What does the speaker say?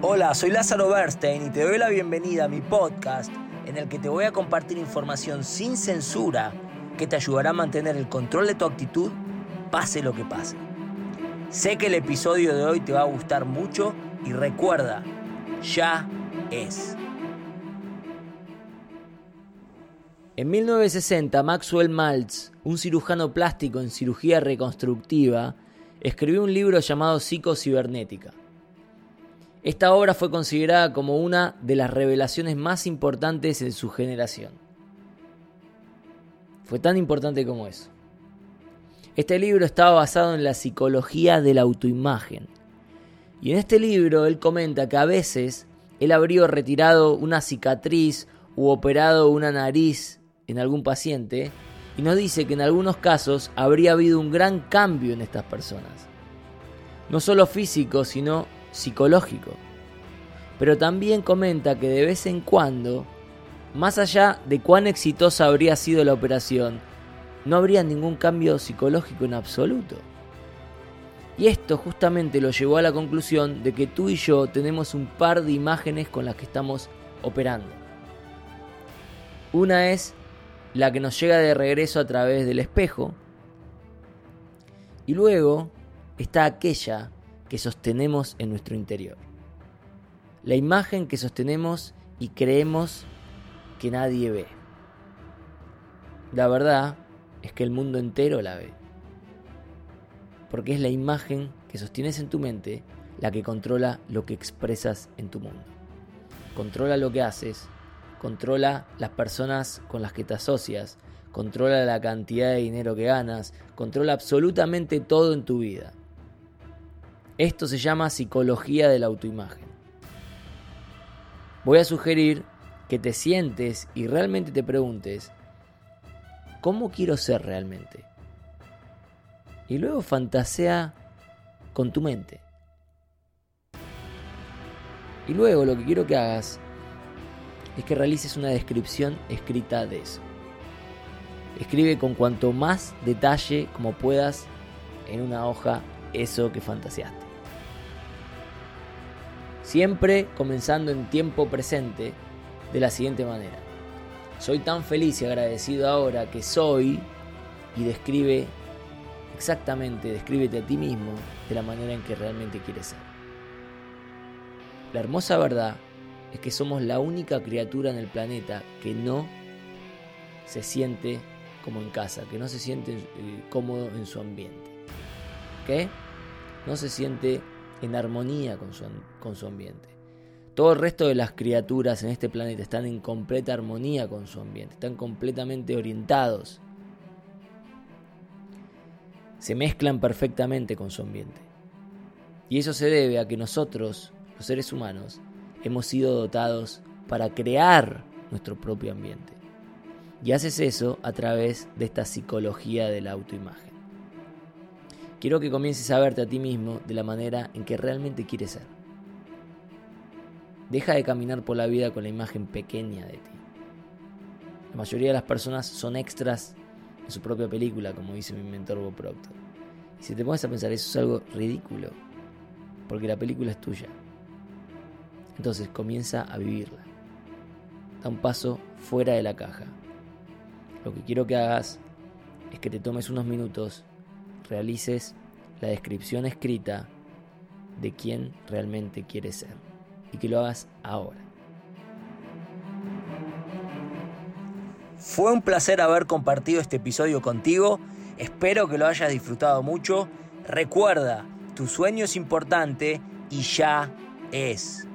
Hola, soy Lázaro Bernstein y te doy la bienvenida a mi podcast en el que te voy a compartir información sin censura que te ayudará a mantener el control de tu actitud pase lo que pase. Sé que el episodio de hoy te va a gustar mucho y recuerda, ya es. En 1960, Maxwell Maltz, un cirujano plástico en cirugía reconstructiva, escribió un libro llamado Psicocibernética. Esta obra fue considerada como una de las revelaciones más importantes en su generación. Fue tan importante como eso. Este libro estaba basado en la psicología de la autoimagen. Y en este libro él comenta que a veces él habría retirado una cicatriz u operado una nariz en algún paciente y nos dice que en algunos casos habría habido un gran cambio en estas personas. No solo físico, sino psicológico. Pero también comenta que de vez en cuando, más allá de cuán exitosa habría sido la operación, no habría ningún cambio psicológico en absoluto. Y esto justamente lo llevó a la conclusión de que tú y yo tenemos un par de imágenes con las que estamos operando. Una es la que nos llega de regreso a través del espejo. Y luego está aquella que sostenemos en nuestro interior. La imagen que sostenemos y creemos que nadie ve. La verdad es que el mundo entero la ve. Porque es la imagen que sostienes en tu mente la que controla lo que expresas en tu mundo. Controla lo que haces, controla las personas con las que te asocias, controla la cantidad de dinero que ganas, controla absolutamente todo en tu vida. Esto se llama psicología de la autoimagen. Voy a sugerir que te sientes y realmente te preguntes, ¿cómo quiero ser realmente? Y luego fantasea con tu mente. Y luego lo que quiero que hagas es que realices una descripción escrita de eso. Escribe con cuanto más detalle como puedas en una hoja eso que fantaseaste. Siempre comenzando en tiempo presente de la siguiente manera. Soy tan feliz y agradecido ahora que soy y describe exactamente, descríbete a ti mismo de la manera en que realmente quieres ser. La hermosa verdad es que somos la única criatura en el planeta que no se siente como en casa, que no se siente eh, cómodo en su ambiente. ¿Qué? No se siente en armonía con su, con su ambiente. Todo el resto de las criaturas en este planeta están en completa armonía con su ambiente, están completamente orientados. Se mezclan perfectamente con su ambiente. Y eso se debe a que nosotros, los seres humanos, hemos sido dotados para crear nuestro propio ambiente. Y haces eso a través de esta psicología de la autoimagen. Quiero que comiences a verte a ti mismo de la manera en que realmente quieres ser. Deja de caminar por la vida con la imagen pequeña de ti. La mayoría de las personas son extras en su propia película, como dice mi mentor Bob Proctor. Y si te pones a pensar, eso es algo ridículo, porque la película es tuya. Entonces comienza a vivirla. Da un paso fuera de la caja. Lo que quiero que hagas es que te tomes unos minutos, realices la descripción escrita de quién realmente quieres ser y que lo hagas ahora. Fue un placer haber compartido este episodio contigo. Espero que lo hayas disfrutado mucho. Recuerda, tu sueño es importante y ya es.